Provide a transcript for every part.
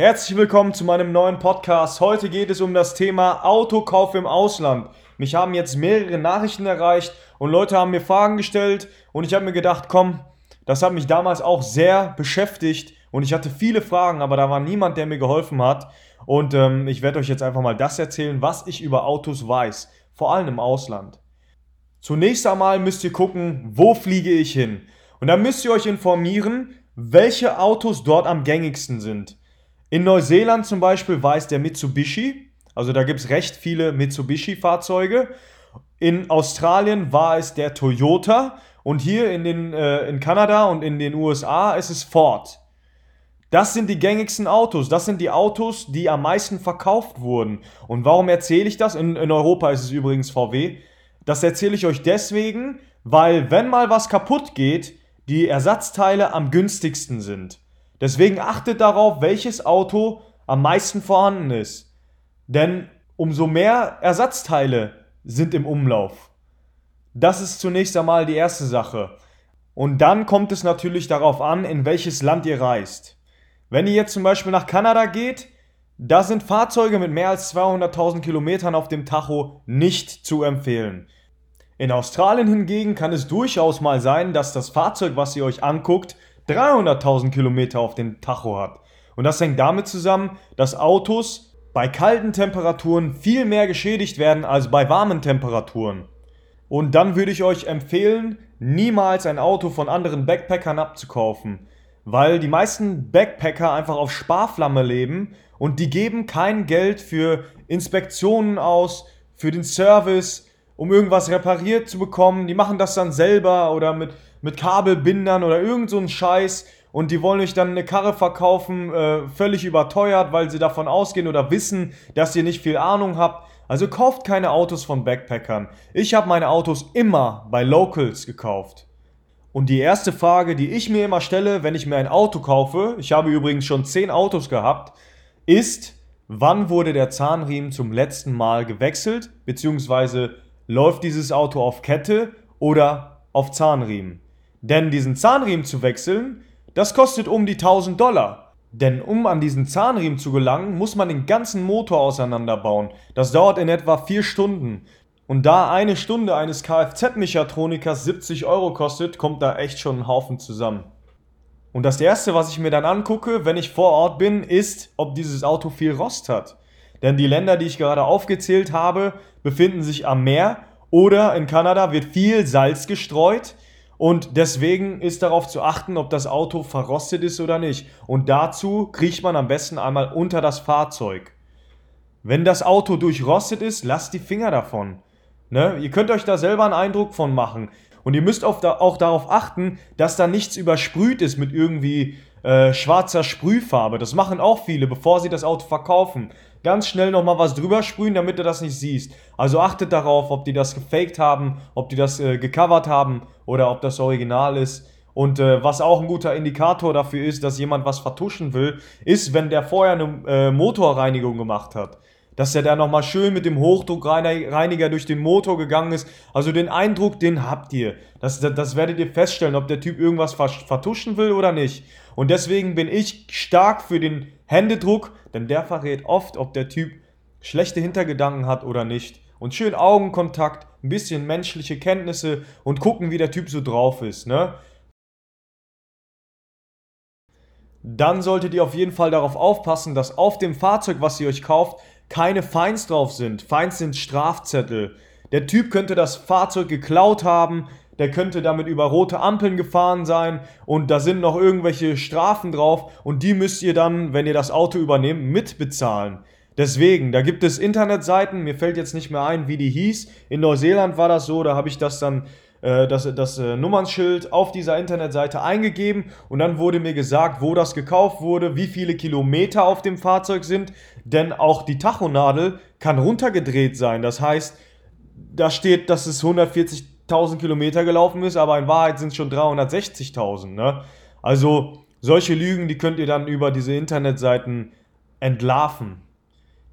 Herzlich willkommen zu meinem neuen Podcast. Heute geht es um das Thema Autokauf im Ausland. Mich haben jetzt mehrere Nachrichten erreicht und Leute haben mir Fragen gestellt und ich habe mir gedacht, komm, das hat mich damals auch sehr beschäftigt und ich hatte viele Fragen, aber da war niemand, der mir geholfen hat. Und ähm, ich werde euch jetzt einfach mal das erzählen, was ich über Autos weiß, vor allem im Ausland. Zunächst einmal müsst ihr gucken, wo fliege ich hin. Und dann müsst ihr euch informieren, welche Autos dort am gängigsten sind. In Neuseeland zum Beispiel war es der Mitsubishi, also da gibt es recht viele Mitsubishi-Fahrzeuge. In Australien war es der Toyota und hier in, den, äh, in Kanada und in den USA ist es Ford. Das sind die gängigsten Autos. Das sind die Autos, die am meisten verkauft wurden. Und warum erzähle ich das? In, in Europa ist es übrigens VW. Das erzähle ich euch deswegen, weil wenn mal was kaputt geht, die Ersatzteile am günstigsten sind. Deswegen achtet darauf, welches Auto am meisten vorhanden ist. Denn umso mehr Ersatzteile sind im Umlauf. Das ist zunächst einmal die erste Sache. Und dann kommt es natürlich darauf an, in welches Land ihr reist. Wenn ihr jetzt zum Beispiel nach Kanada geht, da sind Fahrzeuge mit mehr als 200.000 Kilometern auf dem Tacho nicht zu empfehlen. In Australien hingegen kann es durchaus mal sein, dass das Fahrzeug, was ihr euch anguckt, 300.000 Kilometer auf dem Tacho hat. Und das hängt damit zusammen, dass Autos bei kalten Temperaturen viel mehr geschädigt werden als bei warmen Temperaturen. Und dann würde ich euch empfehlen, niemals ein Auto von anderen Backpackern abzukaufen, weil die meisten Backpacker einfach auf Sparflamme leben und die geben kein Geld für Inspektionen aus, für den Service, um irgendwas repariert zu bekommen. Die machen das dann selber oder mit mit Kabelbindern oder irgend so ein Scheiß und die wollen euch dann eine Karre verkaufen, äh, völlig überteuert, weil sie davon ausgehen oder wissen, dass ihr nicht viel Ahnung habt. Also kauft keine Autos von Backpackern. Ich habe meine Autos immer bei Locals gekauft. Und die erste Frage, die ich mir immer stelle, wenn ich mir ein Auto kaufe, ich habe übrigens schon 10 Autos gehabt, ist, wann wurde der Zahnriemen zum letzten Mal gewechselt, beziehungsweise läuft dieses Auto auf Kette oder auf Zahnriemen. Denn diesen Zahnriemen zu wechseln, das kostet um die 1000 Dollar. Denn um an diesen Zahnriemen zu gelangen, muss man den ganzen Motor auseinanderbauen. Das dauert in etwa 4 Stunden. Und da eine Stunde eines Kfz-Mechatronikers 70 Euro kostet, kommt da echt schon ein Haufen zusammen. Und das erste, was ich mir dann angucke, wenn ich vor Ort bin, ist, ob dieses Auto viel Rost hat. Denn die Länder, die ich gerade aufgezählt habe, befinden sich am Meer oder in Kanada wird viel Salz gestreut und deswegen ist darauf zu achten, ob das Auto verrostet ist oder nicht. Und dazu kriecht man am besten einmal unter das Fahrzeug. Wenn das Auto durchrostet ist, lasst die Finger davon. Ne? Ihr könnt euch da selber einen Eindruck von machen. Und ihr müsst auch, da, auch darauf achten, dass da nichts übersprüht ist mit irgendwie äh, schwarzer Sprühfarbe. Das machen auch viele, bevor sie das Auto verkaufen ganz schnell nochmal was drüber sprühen, damit du das nicht siehst. Also achtet darauf, ob die das gefaked haben, ob die das äh, gecovert haben oder ob das Original ist. Und äh, was auch ein guter Indikator dafür ist, dass jemand was vertuschen will, ist, wenn der vorher eine äh, Motorreinigung gemacht hat. Dass er da nochmal schön mit dem Hochdruckreiniger durch den Motor gegangen ist. Also den Eindruck, den habt ihr. Das, das, das werdet ihr feststellen, ob der Typ irgendwas vertuschen will oder nicht. Und deswegen bin ich stark für den Händedruck, denn der verrät oft, ob der Typ schlechte Hintergedanken hat oder nicht. Und schön Augenkontakt, ein bisschen menschliche Kenntnisse und gucken, wie der Typ so drauf ist, ne? Dann solltet ihr auf jeden Fall darauf aufpassen, dass auf dem Fahrzeug, was ihr euch kauft, keine Feins drauf sind. Feins sind Strafzettel. Der Typ könnte das Fahrzeug geklaut haben, der könnte damit über rote Ampeln gefahren sein und da sind noch irgendwelche Strafen drauf und die müsst ihr dann, wenn ihr das Auto übernehmt, mitbezahlen. Deswegen, da gibt es Internetseiten, mir fällt jetzt nicht mehr ein, wie die hieß. In Neuseeland war das so, da habe ich das dann das, das äh, Nummernschild auf dieser Internetseite eingegeben und dann wurde mir gesagt, wo das gekauft wurde, wie viele Kilometer auf dem Fahrzeug sind, denn auch die Tachonadel kann runtergedreht sein. Das heißt, da steht, dass es 140 1000 Kilometer gelaufen ist, aber in Wahrheit sind es schon 360.000. Ne? Also solche Lügen, die könnt ihr dann über diese Internetseiten entlarven.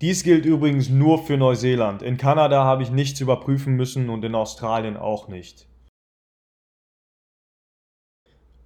Dies gilt übrigens nur für Neuseeland. In Kanada habe ich nichts überprüfen müssen und in Australien auch nicht.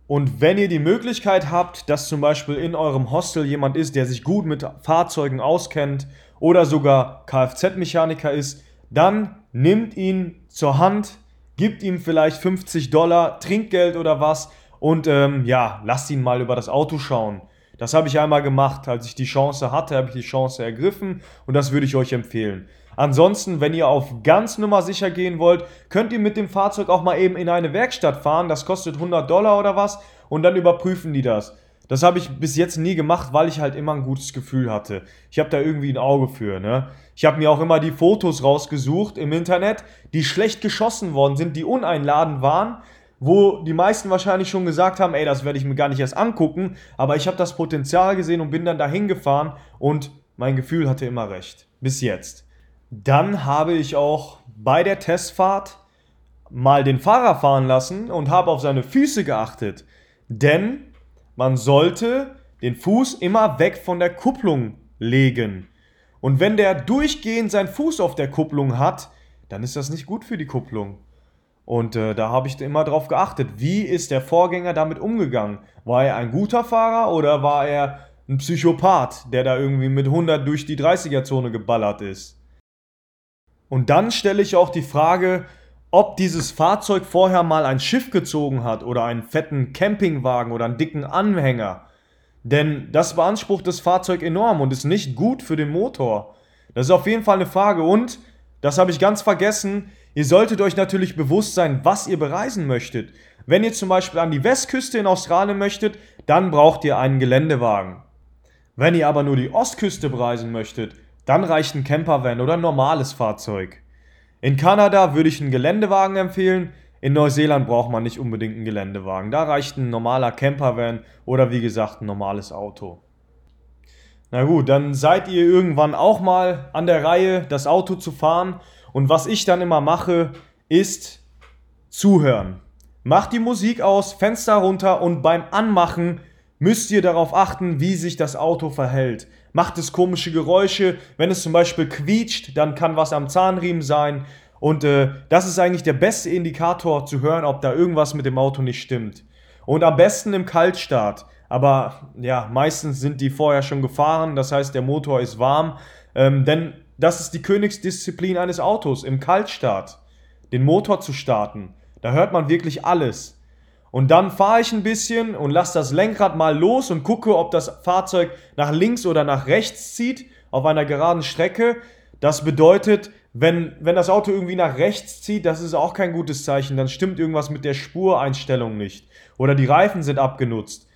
Und wenn ihr die Möglichkeit habt, dass zum Beispiel in eurem Hostel jemand ist, der sich gut mit Fahrzeugen auskennt oder sogar Kfz-Mechaniker ist, dann nimmt ihn zur Hand, gibt ihm vielleicht 50 Dollar Trinkgeld oder was und ähm, ja, lasst ihn mal über das Auto schauen. Das habe ich einmal gemacht, als ich die Chance hatte, habe ich die Chance ergriffen und das würde ich euch empfehlen. Ansonsten, wenn ihr auf ganz Nummer sicher gehen wollt, könnt ihr mit dem Fahrzeug auch mal eben in eine Werkstatt fahren. Das kostet 100 Dollar oder was und dann überprüfen die das. Das habe ich bis jetzt nie gemacht, weil ich halt immer ein gutes Gefühl hatte. Ich habe da irgendwie ein Auge für, ne? Ich habe mir auch immer die Fotos rausgesucht im Internet, die schlecht geschossen worden sind, die uneinladend waren, wo die meisten wahrscheinlich schon gesagt haben, ey, das werde ich mir gar nicht erst angucken, aber ich habe das Potenzial gesehen und bin dann dahin gefahren und mein Gefühl hatte immer recht. Bis jetzt. Dann habe ich auch bei der Testfahrt mal den Fahrer fahren lassen und habe auf seine Füße geachtet. Denn man sollte den Fuß immer weg von der Kupplung legen. Und wenn der durchgehend seinen Fuß auf der Kupplung hat, dann ist das nicht gut für die Kupplung. Und äh, da habe ich immer drauf geachtet, wie ist der Vorgänger damit umgegangen? War er ein guter Fahrer oder war er ein Psychopath, der da irgendwie mit 100 durch die 30er-Zone geballert ist? Und dann stelle ich auch die Frage, ob dieses Fahrzeug vorher mal ein Schiff gezogen hat oder einen fetten Campingwagen oder einen dicken Anhänger. Denn das beansprucht das Fahrzeug enorm und ist nicht gut für den Motor. Das ist auf jeden Fall eine Frage. Und, das habe ich ganz vergessen, Ihr solltet euch natürlich bewusst sein, was ihr bereisen möchtet. Wenn ihr zum Beispiel an die Westküste in Australien möchtet, dann braucht ihr einen Geländewagen. Wenn ihr aber nur die Ostküste bereisen möchtet, dann reicht ein Campervan oder ein normales Fahrzeug. In Kanada würde ich einen Geländewagen empfehlen. In Neuseeland braucht man nicht unbedingt einen Geländewagen. Da reicht ein normaler Campervan oder wie gesagt ein normales Auto. Na gut, dann seid ihr irgendwann auch mal an der Reihe, das Auto zu fahren und was ich dann immer mache, ist zuhören. Macht die Musik aus, Fenster runter und beim Anmachen müsst ihr darauf achten, wie sich das Auto verhält. Macht es komische Geräusche, wenn es zum Beispiel quietscht, dann kann was am Zahnriemen sein. Und äh, das ist eigentlich der beste Indikator zu hören, ob da irgendwas mit dem Auto nicht stimmt. Und am besten im Kaltstart. Aber ja, meistens sind die vorher schon gefahren, das heißt der Motor ist warm. Ähm, denn das ist die Königsdisziplin eines Autos, im Kaltstart. Den Motor zu starten. Da hört man wirklich alles. Und dann fahre ich ein bisschen und lasse das Lenkrad mal los und gucke, ob das Fahrzeug nach links oder nach rechts zieht auf einer geraden Strecke. Das bedeutet, wenn, wenn das Auto irgendwie nach rechts zieht, das ist auch kein gutes Zeichen. Dann stimmt irgendwas mit der Spureinstellung nicht. Oder die Reifen sind abgenutzt.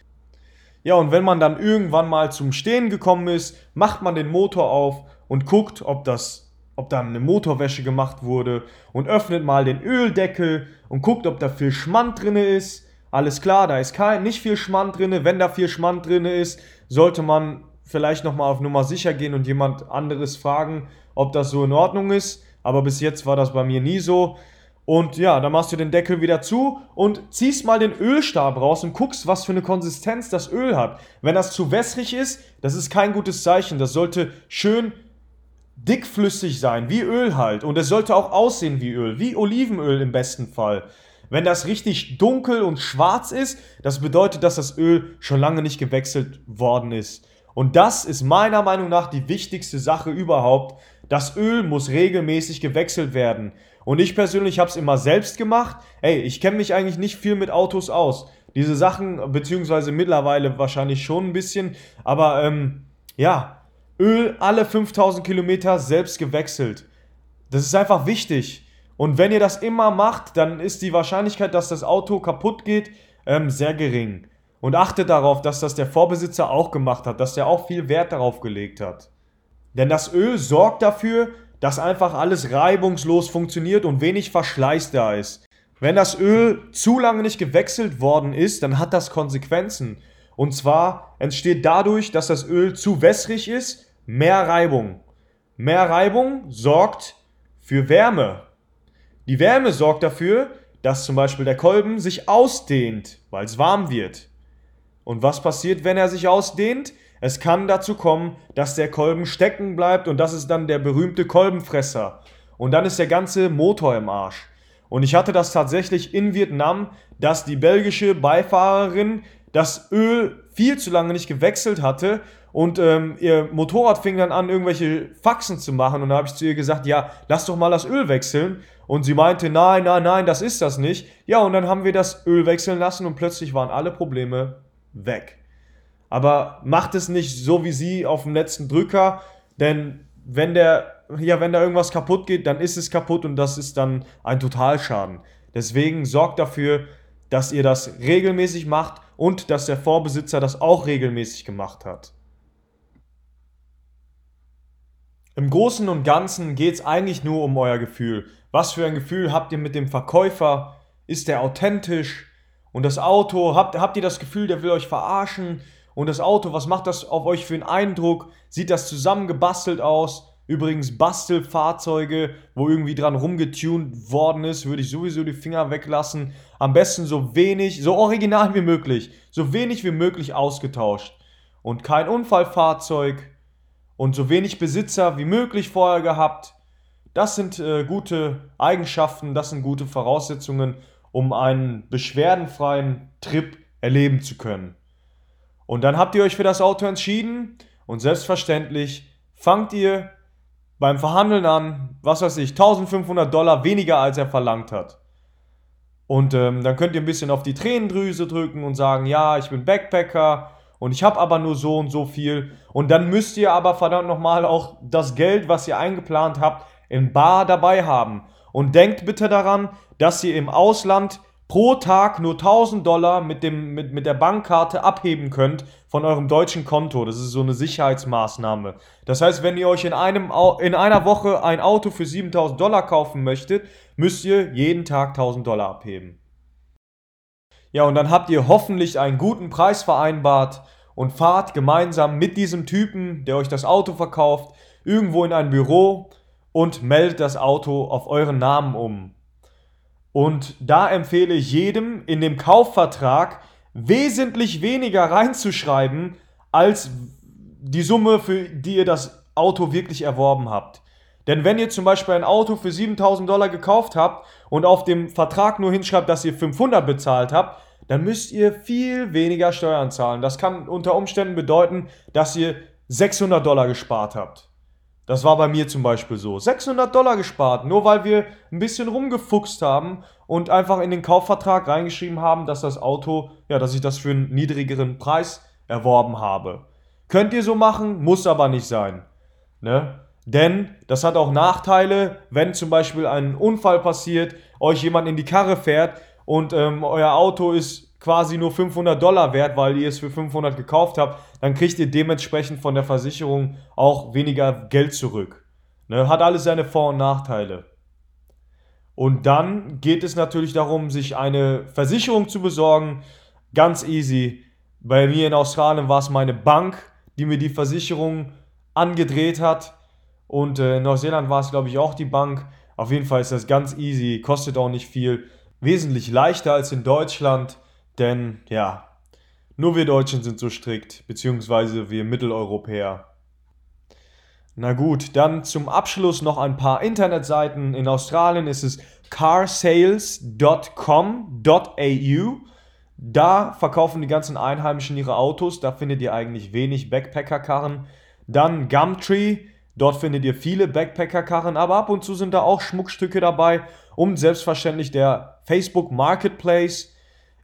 Ja, und wenn man dann irgendwann mal zum Stehen gekommen ist, macht man den Motor auf und guckt, ob das ob da eine Motorwäsche gemacht wurde und öffnet mal den Öldeckel und guckt, ob da viel Schmand drin ist. Alles klar, da ist kein, nicht viel Schmand drin. Wenn da viel Schmand drin ist, sollte man vielleicht nochmal auf Nummer sicher gehen und jemand anderes fragen, ob das so in Ordnung ist. Aber bis jetzt war das bei mir nie so. Und ja, dann machst du den Deckel wieder zu und ziehst mal den Ölstab raus und guckst, was für eine Konsistenz das Öl hat. Wenn das zu wässrig ist, das ist kein gutes Zeichen. Das sollte schön dickflüssig sein, wie Öl halt. Und es sollte auch aussehen wie Öl, wie Olivenöl im besten Fall. Wenn das richtig dunkel und schwarz ist, das bedeutet, dass das Öl schon lange nicht gewechselt worden ist. Und das ist meiner Meinung nach die wichtigste Sache überhaupt. Das Öl muss regelmäßig gewechselt werden. Und ich persönlich habe es immer selbst gemacht. Ey, ich kenne mich eigentlich nicht viel mit Autos aus. Diese Sachen, beziehungsweise mittlerweile wahrscheinlich schon ein bisschen. Aber ähm, ja, Öl alle 5000 Kilometer selbst gewechselt. Das ist einfach wichtig. Und wenn ihr das immer macht, dann ist die Wahrscheinlichkeit, dass das Auto kaputt geht, ähm, sehr gering. Und achtet darauf, dass das der Vorbesitzer auch gemacht hat, dass der auch viel Wert darauf gelegt hat. Denn das Öl sorgt dafür, dass einfach alles reibungslos funktioniert und wenig Verschleiß da ist. Wenn das Öl zu lange nicht gewechselt worden ist, dann hat das Konsequenzen. Und zwar entsteht dadurch, dass das Öl zu wässrig ist mehr Reibung. Mehr Reibung sorgt für Wärme. Die Wärme sorgt dafür, dass zum Beispiel der Kolben sich ausdehnt, weil es warm wird. Und was passiert, wenn er sich ausdehnt? Es kann dazu kommen, dass der Kolben stecken bleibt und das ist dann der berühmte Kolbenfresser. Und dann ist der ganze Motor im Arsch. Und ich hatte das tatsächlich in Vietnam, dass die belgische Beifahrerin das Öl viel zu lange nicht gewechselt hatte und ähm, ihr Motorrad fing dann an, irgendwelche Faxen zu machen. Und da habe ich zu ihr gesagt, ja, lass doch mal das Öl wechseln. Und sie meinte, nein, nein, nein, das ist das nicht. Ja, und dann haben wir das Öl wechseln lassen und plötzlich waren alle Probleme weg. Aber macht es nicht so wie sie auf dem letzten Drücker, denn wenn der, ja, wenn da irgendwas kaputt geht, dann ist es kaputt und das ist dann ein Totalschaden. Deswegen sorgt dafür, dass ihr das regelmäßig macht und dass der Vorbesitzer das auch regelmäßig gemacht hat. Im Großen und Ganzen geht es eigentlich nur um euer Gefühl. Was für ein Gefühl habt ihr mit dem Verkäufer? Ist der authentisch? Und das Auto, habt, habt ihr das Gefühl, der will euch verarschen? Und das Auto, was macht das auf euch für einen Eindruck? Sieht das zusammengebastelt aus? Übrigens Bastelfahrzeuge, wo irgendwie dran rumgetunt worden ist, würde ich sowieso die Finger weglassen. Am besten so wenig, so original wie möglich, so wenig wie möglich ausgetauscht. Und kein Unfallfahrzeug und so wenig Besitzer wie möglich vorher gehabt. Das sind äh, gute Eigenschaften, das sind gute Voraussetzungen, um einen beschwerdenfreien Trip erleben zu können. Und dann habt ihr euch für das Auto entschieden und selbstverständlich fangt ihr beim Verhandeln an, was weiß ich, 1500 Dollar weniger als er verlangt hat. Und ähm, dann könnt ihr ein bisschen auf die Tränendrüse drücken und sagen, ja, ich bin Backpacker und ich habe aber nur so und so viel. Und dann müsst ihr aber verdammt nochmal auch das Geld, was ihr eingeplant habt, in Bar dabei haben. Und denkt bitte daran, dass ihr im Ausland pro Tag nur 1000 Dollar mit, dem, mit, mit der Bankkarte abheben könnt von eurem deutschen Konto. Das ist so eine Sicherheitsmaßnahme. Das heißt, wenn ihr euch in, einem, in einer Woche ein Auto für 7000 Dollar kaufen möchtet, müsst ihr jeden Tag 1000 Dollar abheben. Ja, und dann habt ihr hoffentlich einen guten Preis vereinbart und fahrt gemeinsam mit diesem Typen, der euch das Auto verkauft, irgendwo in ein Büro und meldet das Auto auf euren Namen um. Und da empfehle ich jedem in dem Kaufvertrag wesentlich weniger reinzuschreiben, als die Summe, für die ihr das Auto wirklich erworben habt. Denn wenn ihr zum Beispiel ein Auto für 7000 Dollar gekauft habt und auf dem Vertrag nur hinschreibt, dass ihr 500 bezahlt habt, dann müsst ihr viel weniger Steuern zahlen. Das kann unter Umständen bedeuten, dass ihr 600 Dollar gespart habt. Das war bei mir zum Beispiel so. 600 Dollar gespart, nur weil wir ein bisschen rumgefuchst haben und einfach in den Kaufvertrag reingeschrieben haben, dass das Auto, ja, dass ich das für einen niedrigeren Preis erworben habe. Könnt ihr so machen, muss aber nicht sein. Ne? Denn das hat auch Nachteile, wenn zum Beispiel ein Unfall passiert, euch jemand in die Karre fährt und ähm, euer Auto ist quasi nur 500 Dollar wert, weil ihr es für 500 gekauft habt, dann kriegt ihr dementsprechend von der Versicherung auch weniger Geld zurück. Ne? Hat alles seine Vor- und Nachteile. Und dann geht es natürlich darum, sich eine Versicherung zu besorgen. Ganz easy. Bei mir in Australien war es meine Bank, die mir die Versicherung angedreht hat. Und äh, in Neuseeland war es, glaube ich, auch die Bank. Auf jeden Fall ist das ganz easy, kostet auch nicht viel. Wesentlich leichter als in Deutschland. Denn ja, nur wir Deutschen sind so strikt, beziehungsweise wir Mitteleuropäer. Na gut, dann zum Abschluss noch ein paar Internetseiten. In Australien ist es carsales.com.au. Da verkaufen die ganzen Einheimischen ihre Autos. Da findet ihr eigentlich wenig Backpacker-Karren. Dann Gumtree. Dort findet ihr viele Backpacker-Karren, aber ab und zu sind da auch Schmuckstücke dabei. Und selbstverständlich der Facebook Marketplace.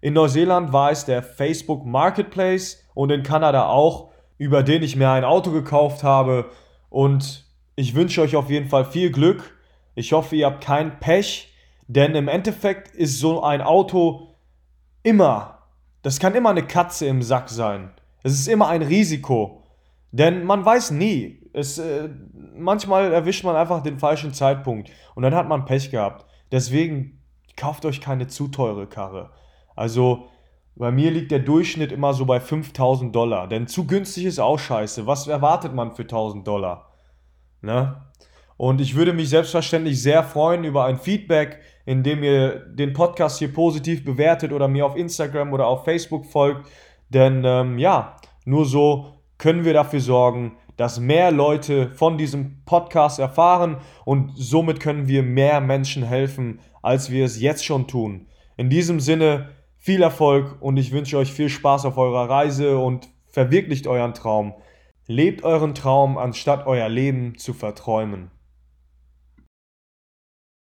In Neuseeland war es der Facebook Marketplace und in Kanada auch, über den ich mir ein Auto gekauft habe. Und ich wünsche euch auf jeden Fall viel Glück. Ich hoffe, ihr habt kein Pech, denn im Endeffekt ist so ein Auto immer, das kann immer eine Katze im Sack sein. Es ist immer ein Risiko, denn man weiß nie. Es, äh, manchmal erwischt man einfach den falschen Zeitpunkt und dann hat man Pech gehabt. Deswegen kauft euch keine zu teure Karre. Also bei mir liegt der Durchschnitt immer so bei 5000 Dollar. Denn zu günstig ist auch scheiße. Was erwartet man für 1000 Dollar? Ne? Und ich würde mich selbstverständlich sehr freuen über ein Feedback, indem ihr den Podcast hier positiv bewertet oder mir auf Instagram oder auf Facebook folgt. Denn ähm, ja, nur so können wir dafür sorgen, dass mehr Leute von diesem Podcast erfahren und somit können wir mehr Menschen helfen, als wir es jetzt schon tun. In diesem Sinne viel Erfolg und ich wünsche euch viel Spaß auf eurer Reise und verwirklicht euren Traum. Lebt euren Traum, anstatt euer Leben zu verträumen.